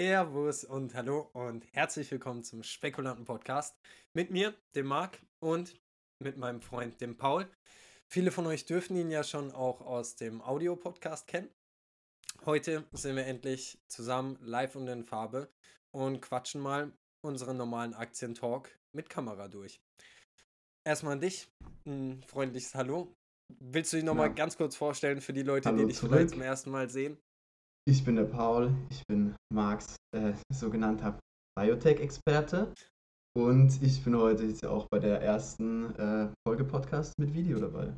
Servus und hallo und herzlich willkommen zum Spekulanten Podcast mit mir, dem Marc und mit meinem Freund, dem Paul. Viele von euch dürfen ihn ja schon auch aus dem Audio-Podcast kennen. Heute sind wir endlich zusammen live und in Farbe und quatschen mal unseren normalen Aktientalk mit Kamera durch. Erstmal an dich, ein freundliches Hallo. Willst du dich nochmal ja. ganz kurz vorstellen für die Leute, Hallo die dich zurück. vielleicht zum ersten Mal sehen? Ich bin der Paul, ich bin Marx äh, sogenannter Biotech-Experte und ich bin heute jetzt auch bei der ersten äh, Folge Podcast mit Video dabei.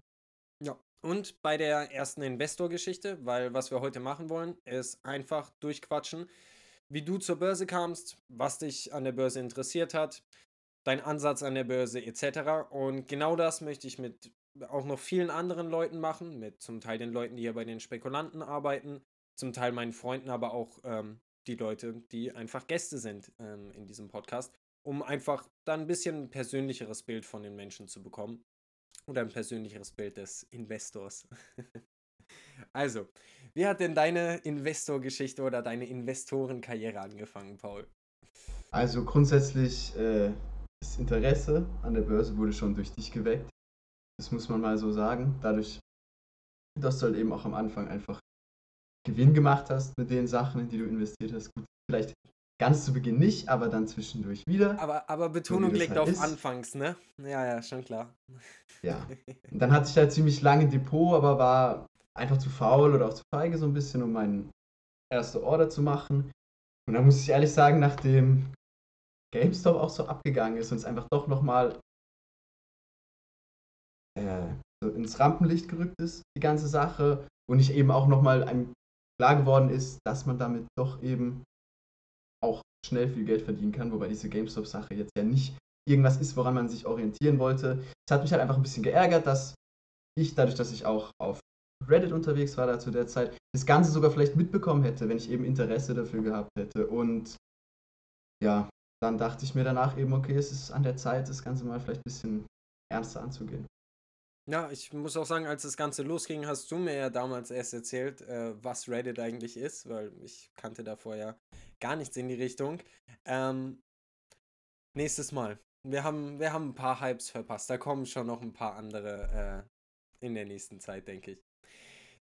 Ja, und bei der ersten Investor-Geschichte, weil was wir heute machen wollen, ist einfach durchquatschen, wie du zur Börse kamst, was dich an der Börse interessiert hat, dein Ansatz an der Börse etc. Und genau das möchte ich mit auch noch vielen anderen Leuten machen, mit zum Teil den Leuten, die hier bei den Spekulanten arbeiten, zum Teil meinen Freunden, aber auch ähm, die Leute, die einfach Gäste sind ähm, in diesem Podcast, um einfach dann ein bisschen ein persönlicheres Bild von den Menschen zu bekommen oder ein persönlicheres Bild des Investors. also, wie hat denn deine Investorgeschichte oder deine Investorenkarriere angefangen, Paul? Also grundsätzlich äh, das Interesse an der Börse wurde schon durch dich geweckt. Das muss man mal so sagen. Dadurch, dass du halt eben auch am Anfang einfach Gewinn gemacht hast mit den Sachen, in die du investiert hast. Gut, vielleicht ganz zu Beginn nicht, aber dann zwischendurch wieder. Aber, aber Betonung liegt halt auf ist. Anfangs, ne? Ja, ja, schon klar. Ja. Und dann hatte ich halt ziemlich lange Depot, aber war einfach zu faul oder auch zu feige so ein bisschen, um meinen erste Order zu machen. Und dann muss ich ehrlich sagen, nachdem GameStop auch so abgegangen ist und es einfach doch nochmal äh, so ins Rampenlicht gerückt ist, die ganze Sache, und ich eben auch nochmal ein klar geworden ist, dass man damit doch eben auch schnell viel Geld verdienen kann, wobei diese GameStop-Sache jetzt ja nicht irgendwas ist, woran man sich orientieren wollte. Es hat mich halt einfach ein bisschen geärgert, dass ich, dadurch, dass ich auch auf Reddit unterwegs war da zu der Zeit, das Ganze sogar vielleicht mitbekommen hätte, wenn ich eben Interesse dafür gehabt hätte. Und ja, dann dachte ich mir danach eben, okay, es ist an der Zeit, das Ganze mal vielleicht ein bisschen ernster anzugehen. Ja, ich muss auch sagen, als das Ganze losging, hast du mir ja damals erst erzählt, äh, was Reddit eigentlich ist, weil ich kannte davor ja gar nichts in die Richtung. Ähm, nächstes Mal. Wir haben, wir haben ein paar Hypes verpasst. Da kommen schon noch ein paar andere äh, in der nächsten Zeit, denke ich.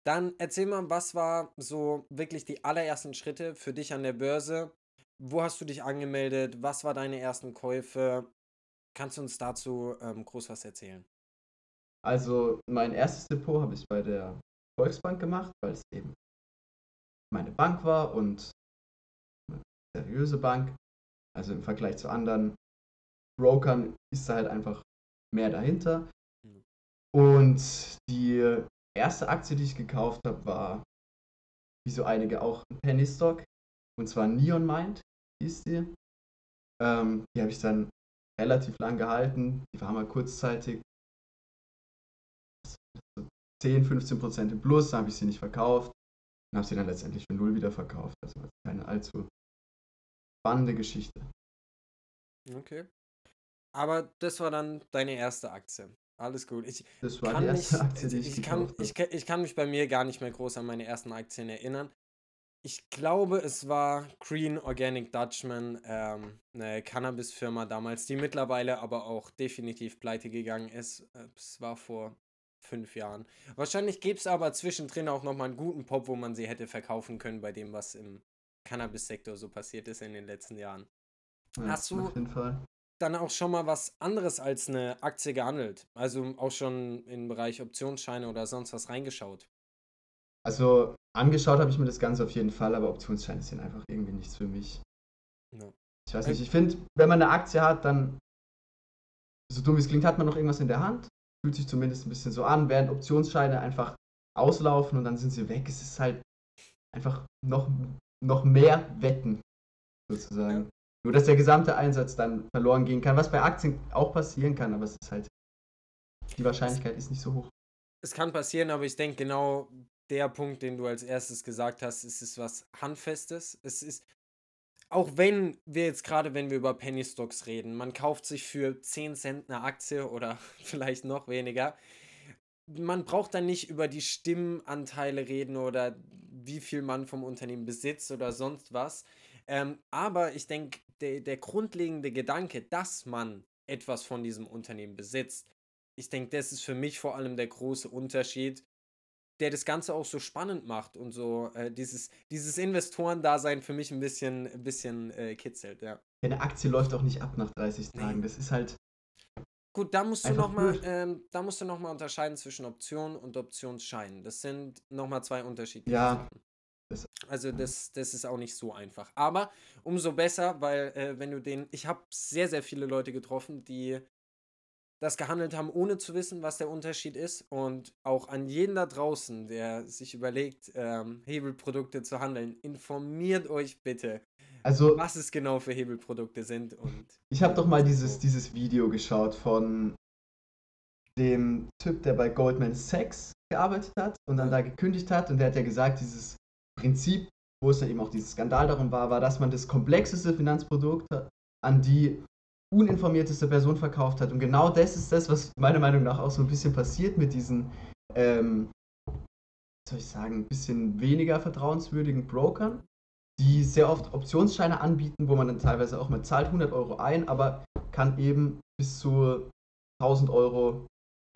Dann erzähl mal, was war so wirklich die allerersten Schritte für dich an der Börse? Wo hast du dich angemeldet? Was war deine ersten Käufe? Kannst du uns dazu ähm, groß was erzählen? Also mein erstes Depot habe ich bei der Volksbank gemacht, weil es eben meine Bank war und eine seriöse Bank. Also im Vergleich zu anderen Brokern ist da halt einfach mehr dahinter. Und die erste Aktie, die ich gekauft habe, war, wie so einige auch, ein Penny Stock. Und zwar Neon Mind hieß die. Ähm, die habe ich dann relativ lang gehalten. Die war mal kurzzeitig 10, 15 Prozent im Plus, habe ich sie nicht verkauft und habe sie dann letztendlich für null wieder verkauft. Also keine allzu spannende Geschichte. Okay. Aber das war dann deine erste Aktie. Alles gut. Ich das war die erste mich, Aktie, die ich, ich kann, ich, ich kann mich bei mir gar nicht mehr groß an meine ersten Aktien erinnern. Ich glaube, es war Green Organic Dutchman, ähm, eine Cannabis-Firma damals, die mittlerweile aber auch definitiv pleite gegangen ist. Es war vor fünf Jahren. Wahrscheinlich gäbe es aber zwischendrin auch nochmal einen guten Pop, wo man sie hätte verkaufen können bei dem, was im Cannabis-Sektor so passiert ist in den letzten Jahren. Ja, Hast du dann auch schon mal was anderes als eine Aktie gehandelt? Also auch schon im Bereich Optionsscheine oder sonst was reingeschaut? Also angeschaut habe ich mir das Ganze auf jeden Fall, aber Optionsscheine sind einfach irgendwie nichts für mich. No. Ich weiß nicht, ich finde, wenn man eine Aktie hat, dann, so dumm wie es klingt, hat man noch irgendwas in der Hand fühlt sich zumindest ein bisschen so an, während Optionsscheine einfach auslaufen und dann sind sie weg. Es ist halt einfach noch, noch mehr Wetten, sozusagen. Ja. Nur, dass der gesamte Einsatz dann verloren gehen kann, was bei Aktien auch passieren kann, aber es ist halt, die Wahrscheinlichkeit ist nicht so hoch. Es kann passieren, aber ich denke genau der Punkt, den du als erstes gesagt hast, ist es was Handfestes. Es ist, auch wenn wir jetzt gerade, wenn wir über Penny Stocks reden, man kauft sich für 10 Cent eine Aktie oder vielleicht noch weniger. Man braucht dann nicht über die Stimmenanteile reden oder wie viel man vom Unternehmen besitzt oder sonst was. Ähm, aber ich denke, der, der grundlegende Gedanke, dass man etwas von diesem Unternehmen besitzt, ich denke, das ist für mich vor allem der große Unterschied, der das Ganze auch so spannend macht und so äh, dieses, dieses Investorendasein für mich ein bisschen, ein bisschen äh, kitzelt, ja. Eine Aktie läuft auch nicht ab nach 30 Tagen. Nee. Das ist halt. Gut, da musst du nochmal ähm, da musst du noch mal unterscheiden zwischen Optionen und Optionsscheinen. Das sind nochmal zwei unterschiedliche Ja, Sachen. Also das, das ist auch nicht so einfach. Aber umso besser, weil äh, wenn du den, ich habe sehr, sehr viele Leute getroffen, die das gehandelt haben, ohne zu wissen, was der Unterschied ist. Und auch an jeden da draußen, der sich überlegt, ähm, Hebelprodukte zu handeln, informiert euch bitte, Also, was es genau für Hebelprodukte sind. Und ich habe doch mal dieses, dieses Video geschaut von dem Typ, der bei Goldman Sachs gearbeitet hat und dann da gekündigt hat. Und der hat ja gesagt, dieses Prinzip, wo es ja eben auch dieses Skandal darum war, war, dass man das komplexeste Finanzprodukt an die uninformierteste Person verkauft hat. Und genau das ist das, was meiner Meinung nach auch so ein bisschen passiert mit diesen, ähm, soll ich sagen, ein bisschen weniger vertrauenswürdigen Brokern, die sehr oft Optionsscheine anbieten, wo man dann teilweise auch mal zahlt 100 Euro ein, aber kann eben bis zu 1000 Euro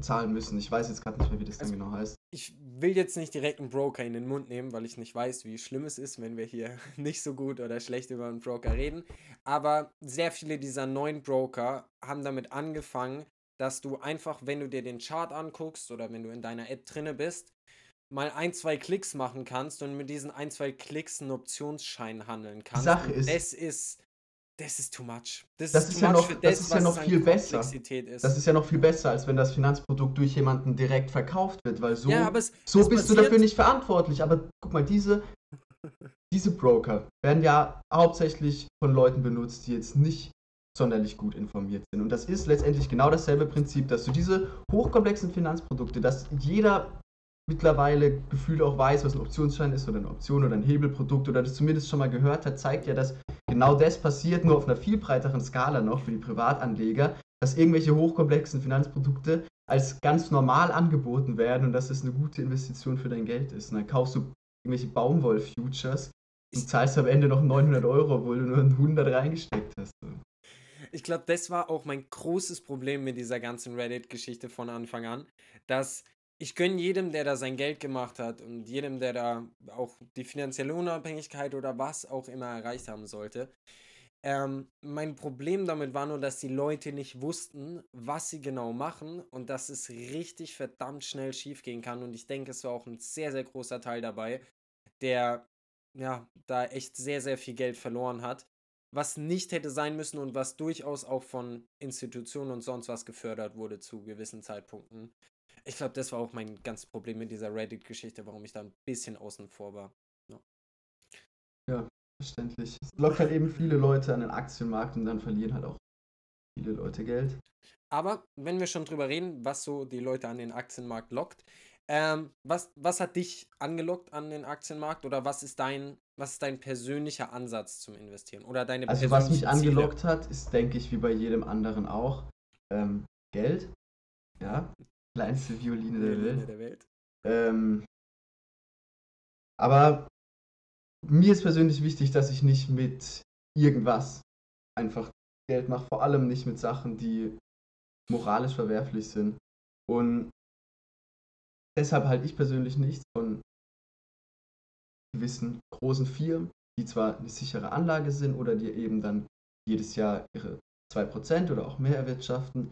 zahlen müssen. Ich weiß jetzt gerade nicht mehr, wie das Also- genau heißt. ich will jetzt nicht direkt einen Broker in den Mund nehmen, weil ich nicht weiß, wie schlimm es ist, wenn wir hier nicht so gut oder schlecht über einen Broker reden. Aber sehr viele dieser neuen Broker haben damit angefangen, dass du einfach, wenn du dir den Chart anguckst oder wenn du in deiner App drinne bist, mal ein, zwei Klicks machen kannst und mit diesen ein, zwei Klicks einen Optionsschein handeln kannst. Sache ist- das ist, das ist too much. Das, Das ist ist ja noch- das das, ist ja noch viel besser. Ist. Das ist ja noch viel besser, als wenn das Finanzprodukt durch jemanden direkt verkauft wird, weil so, ja, es, so es bist du passiert- dafür nicht verantwortlich. Aber guck mal, diese, diese Broker werden ja hauptsächlich von Leuten benutzt, die jetzt nicht sonderlich gut informiert sind. Und das ist letztendlich genau dasselbe Prinzip, dass du diese hochkomplexen Finanzprodukte, dass jeder mittlerweile gefühlt auch weiß, was ein Optionsschein ist oder eine Option oder ein Hebelprodukt oder das zumindest schon mal gehört hat, zeigt ja, dass genau das passiert, nur auf einer viel breiteren Skala noch für die Privatanleger, dass irgendwelche hochkomplexen Finanzprodukte als ganz normal angeboten werden und dass es eine gute Investition für dein Geld ist. Und dann kaufst du irgendwelche Baumwoll-Futures und zahlst am Ende noch 900 Euro, obwohl du nur 100 reingesteckt hast. Ich glaube, das war auch mein großes Problem mit dieser ganzen Reddit-Geschichte von Anfang an, dass ich gönne jedem, der da sein Geld gemacht hat und jedem, der da auch die finanzielle Unabhängigkeit oder was auch immer erreicht haben sollte. Ähm, mein Problem damit war nur, dass die Leute nicht wussten, was sie genau machen und dass es richtig verdammt schnell schiefgehen kann. Und ich denke, es war auch ein sehr, sehr großer Teil dabei, der ja da echt sehr, sehr viel Geld verloren hat was nicht hätte sein müssen und was durchaus auch von Institutionen und sonst was gefördert wurde zu gewissen Zeitpunkten. Ich glaube, das war auch mein ganz Problem mit dieser Reddit-Geschichte, warum ich da ein bisschen außen vor war. Verständlich. Es lockt halt eben viele Leute an den Aktienmarkt und dann verlieren halt auch viele Leute Geld. Aber wenn wir schon drüber reden, was so die Leute an den Aktienmarkt lockt, ähm, was, was hat dich angelockt an den Aktienmarkt oder was ist dein, was ist dein persönlicher Ansatz zum Investieren oder deine Also was mich Ziele? angelockt hat, ist, denke ich, wie bei jedem anderen auch, ähm, Geld. Ja, kleinste Violine der Violine Welt. der Welt. Ähm, aber mir ist persönlich wichtig, dass ich nicht mit irgendwas einfach Geld mache, vor allem nicht mit Sachen, die moralisch verwerflich sind. Und deshalb halte ich persönlich nichts von gewissen großen Firmen, die zwar eine sichere Anlage sind oder die eben dann jedes Jahr ihre 2% oder auch mehr erwirtschaften,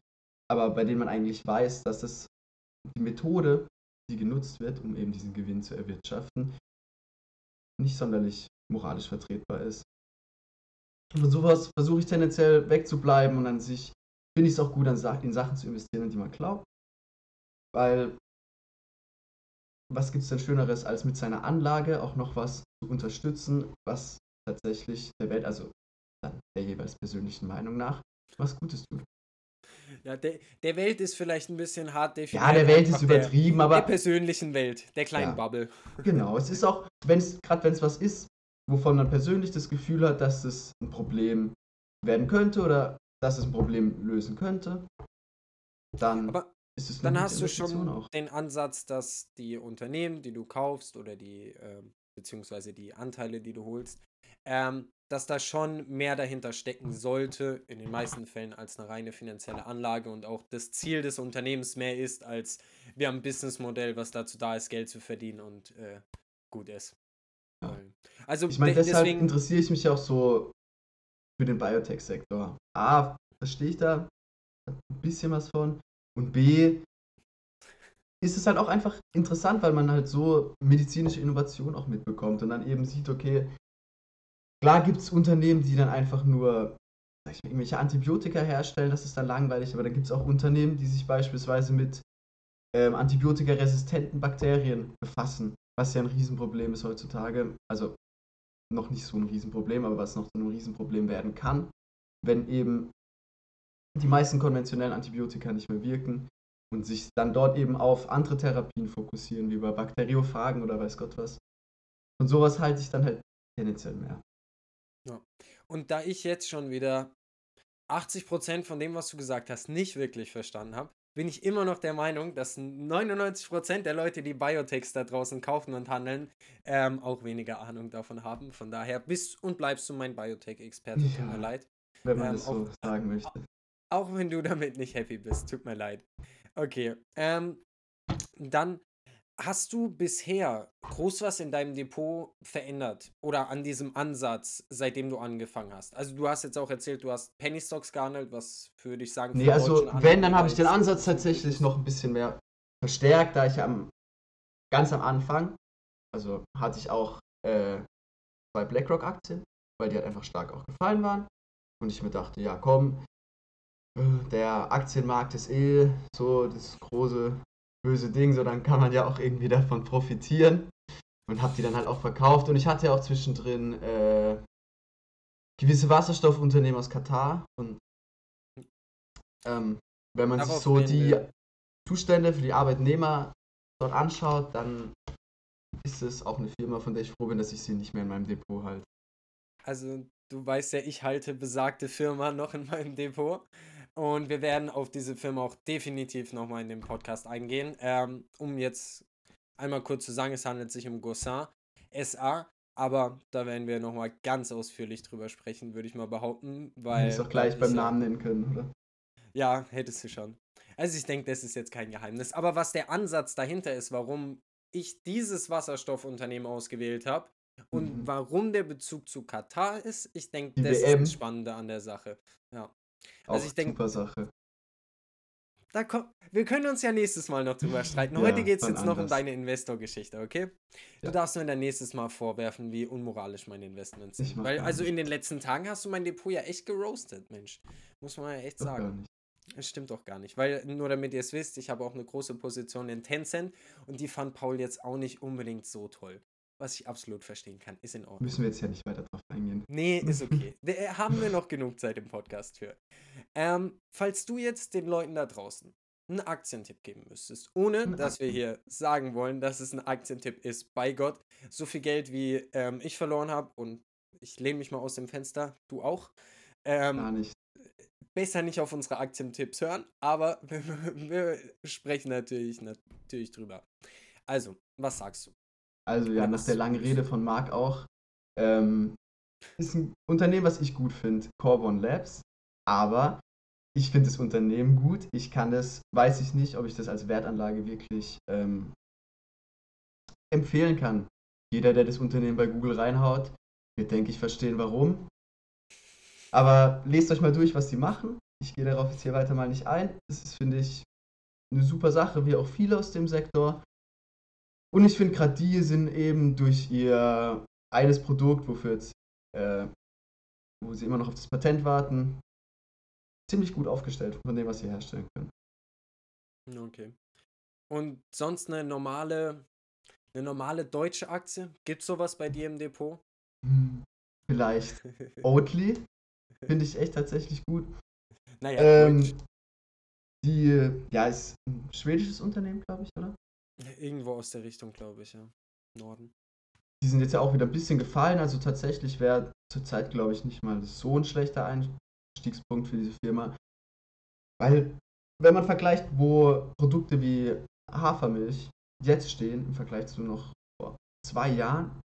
aber bei denen man eigentlich weiß, dass das die Methode, die genutzt wird, um eben diesen Gewinn zu erwirtschaften, nicht sonderlich moralisch vertretbar ist. Und von sowas versuche ich tendenziell wegzubleiben und an sich finde ich es auch gut, in Sachen zu investieren, an die man glaubt. Weil was gibt es denn Schöneres, als mit seiner Anlage auch noch was zu unterstützen, was tatsächlich der Welt, also dann der jeweils persönlichen Meinung nach, was Gutes tut. Ja, der, der Welt ist vielleicht ein bisschen hart definiert. Ja, der Welt ist der- übertrieben, Der aber persönlichen Welt, der kleinen Ja. Bubble. Genau, es ist auch, wenn es, gerade wenn es was ist, wovon man persönlich das Gefühl hat, dass es ein Problem werden könnte oder dass es ein Problem lösen könnte, dann Aber ist es dann hast du schon auch. den Ansatz, dass die Unternehmen, die du kaufst oder die, ähm, beziehungsweise die Anteile, die du holst, ähm, dass da schon mehr dahinter stecken sollte, in den meisten Fällen, als eine reine finanzielle Anlage und auch das Ziel des Unternehmens mehr ist, als wir haben ein Businessmodell, was dazu da ist, Geld zu verdienen und äh, gut ist. Ja. Also ich meine, deshalb deswegen, interessiere ich mich auch so für den Biotech-Sektor. A, verstehe ich da ein bisschen was von und B, ist es halt auch einfach interessant, weil man halt so medizinische Innovation auch mitbekommt und dann eben sieht, okay, klar gibt es Unternehmen, die dann einfach nur mal, irgendwelche Antibiotika herstellen, das ist dann langweilig, aber dann gibt es auch Unternehmen, die sich beispielsweise mit ähm, antibiotikaresistenten Bakterien befassen, was ja ein Riesenproblem ist heutzutage. Also noch nicht so ein Riesenproblem, aber was noch zu einem Riesenproblem werden kann, wenn eben die meisten konventionellen Antibiotika nicht mehr wirken und sich dann dort eben auf andere Therapien fokussieren, wie bei Bakteriophagen oder weiß Gott was. Und sowas halte ich dann halt tendenziell mehr. Ja. Und da ich jetzt schon wieder 80% von dem, was du gesagt hast, nicht wirklich verstanden habe, bin ich immer noch der Meinung, dass 99% der Leute, die Biotechs da draußen kaufen und handeln, ähm, auch weniger Ahnung davon haben. Von daher bist und bleibst du mein Biotech-Experte, ja, tut mir leid. Wenn man ähm, das so auch, sagen möchte. Auch wenn du damit nicht happy bist, tut mir leid. Okay. Ähm, dann hast du bisher groß was in deinem Depot verändert oder an diesem Ansatz, seitdem du angefangen hast? Also du hast jetzt auch erzählt, du hast Penny Stocks gehandelt, was würde ich sagen? Nee, also wenn, dann habe ich den Ansatz tatsächlich noch ein bisschen mehr verstärkt, da ich am ganz am Anfang, also hatte ich auch äh, zwei BlackRock-Aktien, weil die halt einfach stark auch gefallen waren. Und ich mir dachte, ja komm, der Aktienmarkt ist eh so das große böse Ding, so dann kann man ja auch irgendwie davon profitieren. Und habe die dann halt auch verkauft. Und ich hatte ja auch zwischendrin äh, gewisse Wasserstoffunternehmen aus Katar. Und ähm, wenn man sich so die Zustände für die Arbeitnehmer dort anschaut, dann ist es auch eine Firma, von der ich froh bin, dass ich sie nicht mehr in meinem Depot halte. Also du weißt ja, ich halte besagte Firma noch in meinem Depot. Und wir werden auf diese Firma auch definitiv nochmal in dem Podcast eingehen. Ähm, um jetzt einmal kurz zu sagen, es handelt sich um Gossin SA. Aber da werden wir nochmal ganz ausführlich drüber sprechen, würde ich mal behaupten. Weil du auch gleich beim Namen nennen können, oder? Ja, hättest du schon. Also ich denke, das ist jetzt kein Geheimnis. Aber was der Ansatz dahinter ist, warum ich dieses Wasserstoffunternehmen ausgewählt habe und mhm. warum der Bezug zu Katar ist, ich denke, das WM. ist das Spannende an der Sache. Ja. Also Auch ich denke. Super Sache. Da komm, wir können uns ja nächstes Mal noch drüber streiten. Heute ja, geht es jetzt noch um deine Investor-Geschichte, okay? Du ja. darfst mir dann nächstes Mal vorwerfen, wie unmoralisch meine Investments sind. Weil, also in den letzten Tagen hast du mein Depot ja echt geroastet, Mensch. Muss man ja echt sagen. Das stimmt doch gar nicht. Weil, nur damit ihr es wisst, ich habe auch eine große Position in Tencent und die fand Paul jetzt auch nicht unbedingt so toll was ich absolut verstehen kann. Ist in Ordnung. Müssen wir jetzt ja nicht weiter drauf eingehen. Nee, ist okay. Äh, haben wir noch genug Zeit im Podcast für. Ähm, falls du jetzt den Leuten da draußen einen Aktientipp geben müsstest, ohne dass wir hier sagen wollen, dass es ein Aktientipp ist, bei Gott, so viel Geld wie ähm, ich verloren habe und ich lehne mich mal aus dem Fenster, du auch. Ähm, Gar nicht. Besser nicht auf unsere Aktientipps hören, aber wir, wir sprechen natürlich, natürlich drüber. Also, was sagst du? Also ja, nach der langen Rede von Marc auch. Ähm, ist ein Unternehmen, was ich gut finde, Corbon Labs. Aber ich finde das Unternehmen gut. Ich kann das, weiß ich nicht, ob ich das als Wertanlage wirklich ähm, empfehlen kann. Jeder, der das Unternehmen bei Google reinhaut, wird, denke ich, verstehen, warum. Aber lest euch mal durch, was sie machen. Ich gehe darauf jetzt hier weiter mal nicht ein. Das ist, finde ich, eine super Sache, wie auch viele aus dem Sektor. Und ich finde gerade die sind eben durch ihr eines Produkt, wofür jetzt, äh, wo sie immer noch auf das Patent warten, ziemlich gut aufgestellt von dem, was sie herstellen können. Okay. Und sonst eine normale, eine normale deutsche Aktie? Gibt es sowas bei dir im Depot? Hm, vielleicht. Oatly finde ich echt tatsächlich gut. Naja, ähm, die, ja, ist ein schwedisches Unternehmen, glaube ich, oder? Irgendwo aus der Richtung, glaube ich, ja. Norden. Die sind jetzt ja auch wieder ein bisschen gefallen, also tatsächlich wäre zurzeit, glaube ich, nicht mal so ein schlechter Einstiegspunkt für diese Firma. Weil, wenn man vergleicht, wo Produkte wie Hafermilch jetzt stehen, im Vergleich zu noch vor zwei Jahren,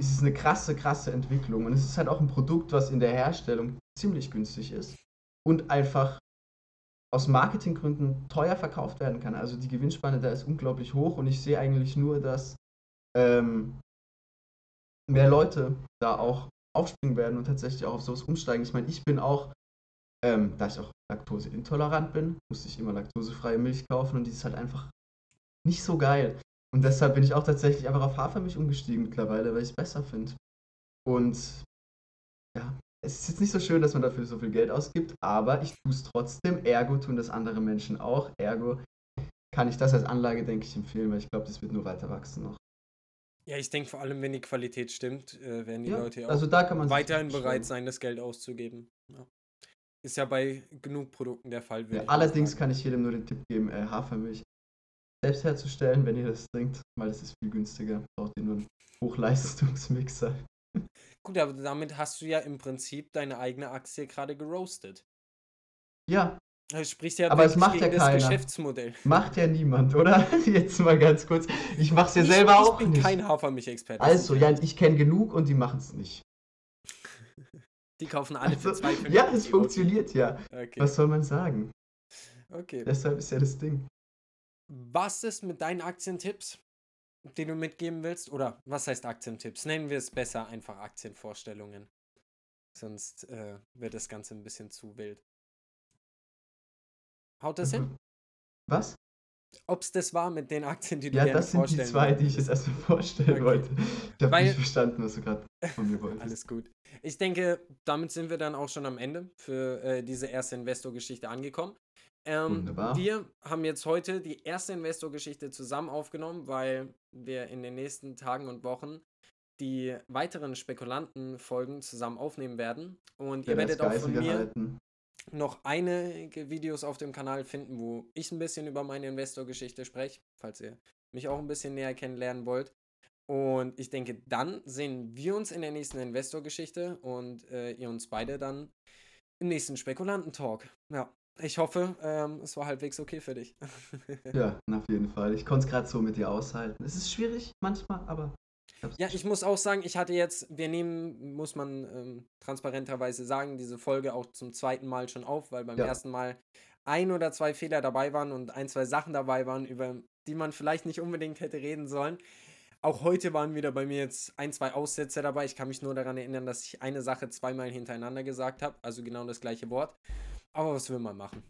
es ist eine krasse, krasse Entwicklung. Und es ist halt auch ein Produkt, was in der Herstellung ziemlich günstig ist und einfach aus Marketinggründen teuer verkauft werden kann. Also die Gewinnspanne da ist unglaublich hoch und ich sehe eigentlich nur, dass ähm, mehr Leute da auch aufspringen werden und tatsächlich auch auf sowas umsteigen. Ich meine, ich bin auch, ähm, da ich auch laktoseintolerant bin, musste ich immer laktosefreie Milch kaufen und die ist halt einfach nicht so geil. Und deshalb bin ich auch tatsächlich einfach auf Hafermilch umgestiegen mittlerweile, weil ich es besser finde. Und ja, es ist jetzt nicht so schön, dass man dafür so viel Geld ausgibt, aber ich tue es trotzdem. Ergo tun das andere Menschen auch. Ergo kann ich das als Anlage, denke ich, empfehlen, weil ich glaube, das wird nur weiter wachsen noch. Ja, ich denke vor allem, wenn die Qualität stimmt, äh, werden die ja, Leute auch also weiterhin bereit sein, das Geld auszugeben. Ja. Ist ja bei genug Produkten der Fall. Ja, allerdings kann ich jedem nur den Tipp geben, äh, Hafermilch selbst herzustellen, wenn ihr das trinkt, weil es ist viel günstiger. Braucht ihr nur einen Hochleistungsmixer. Gut, aber damit hast du ja im Prinzip deine eigene Aktie gerade geroastet. Ja. Du sprichst ja aber es macht ja keiner. Geschäftsmodell. Macht ja niemand, oder? Jetzt mal ganz kurz. Ich mach's ja ich, selber ich auch nicht. Ich bin kein Hafermilch-Experte. Also, ja, ich kenne genug und die machen es nicht. Die kaufen alle für also, zwei also, Ja, es funktioniert ja. Okay. Was soll man sagen? Okay. Deshalb ist ja das Ding. Was ist mit deinen Aktientipps, die du mitgeben willst? Oder was heißt Aktientipps? Nennen wir es besser einfach Aktienvorstellungen. Sonst äh, wird das Ganze ein bisschen zu wild. Haut das hin? Mhm. Was? Ob es das war mit den Aktien, die du ja, gerne vorstellen Ja, das sind die zwei, die ich jetzt erstmal vorstellen okay. wollte. Ich habe nicht verstanden, was du gerade von mir wolltest. Alles gut. Ich denke, damit sind wir dann auch schon am Ende für äh, diese erste Investor-Geschichte angekommen. Ähm, Wunderbar. Wir haben jetzt heute die erste Investor-Geschichte zusammen aufgenommen, weil wir in den nächsten Tagen und Wochen die weiteren Spekulanten-Folgen zusammen aufnehmen werden. Und ihr werdet auch von mir noch einige Videos auf dem Kanal finden, wo ich ein bisschen über meine Investor-Geschichte spreche, falls ihr mich auch ein bisschen näher kennenlernen wollt. Und ich denke, dann sehen wir uns in der nächsten Investor-Geschichte und äh, ihr uns beide dann im nächsten Spekulanten-Talk. Ja. Ich hoffe, ähm, es war halbwegs okay für dich. ja, auf jeden Fall. Ich konnte es gerade so mit dir aushalten. Es ist schwierig manchmal, aber. Ja, ich muss auch sagen, ich hatte jetzt, wir nehmen, muss man ähm, transparenterweise sagen, diese Folge auch zum zweiten Mal schon auf, weil beim ja. ersten Mal ein oder zwei Fehler dabei waren und ein, zwei Sachen dabei waren, über die man vielleicht nicht unbedingt hätte reden sollen. Auch heute waren wieder bei mir jetzt ein, zwei Aussätze dabei. Ich kann mich nur daran erinnern, dass ich eine Sache zweimal hintereinander gesagt habe, also genau das gleiche Wort. Aber was will man machen?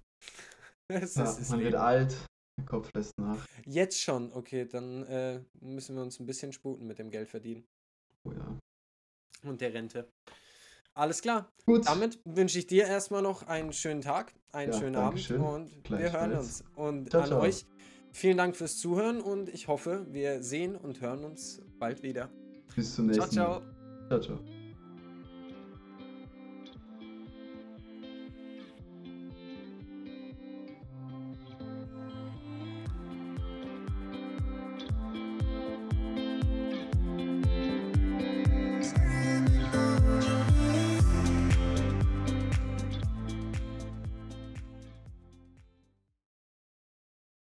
es ja, ist, man wird alt, der Kopf lässt nach. Jetzt schon, okay, dann äh, müssen wir uns ein bisschen sputen mit dem Geld verdienen. Oh ja. Und der Rente. Alles klar. Gut. Damit wünsche ich dir erstmal noch einen schönen Tag, einen ja, schönen Abend schön. und wir hören uns. Und ciao, an ciao. euch vielen Dank fürs Zuhören und ich hoffe, wir sehen und hören uns bald wieder. Bis zum nächsten Mal. Ciao, ciao. Ciao, ciao.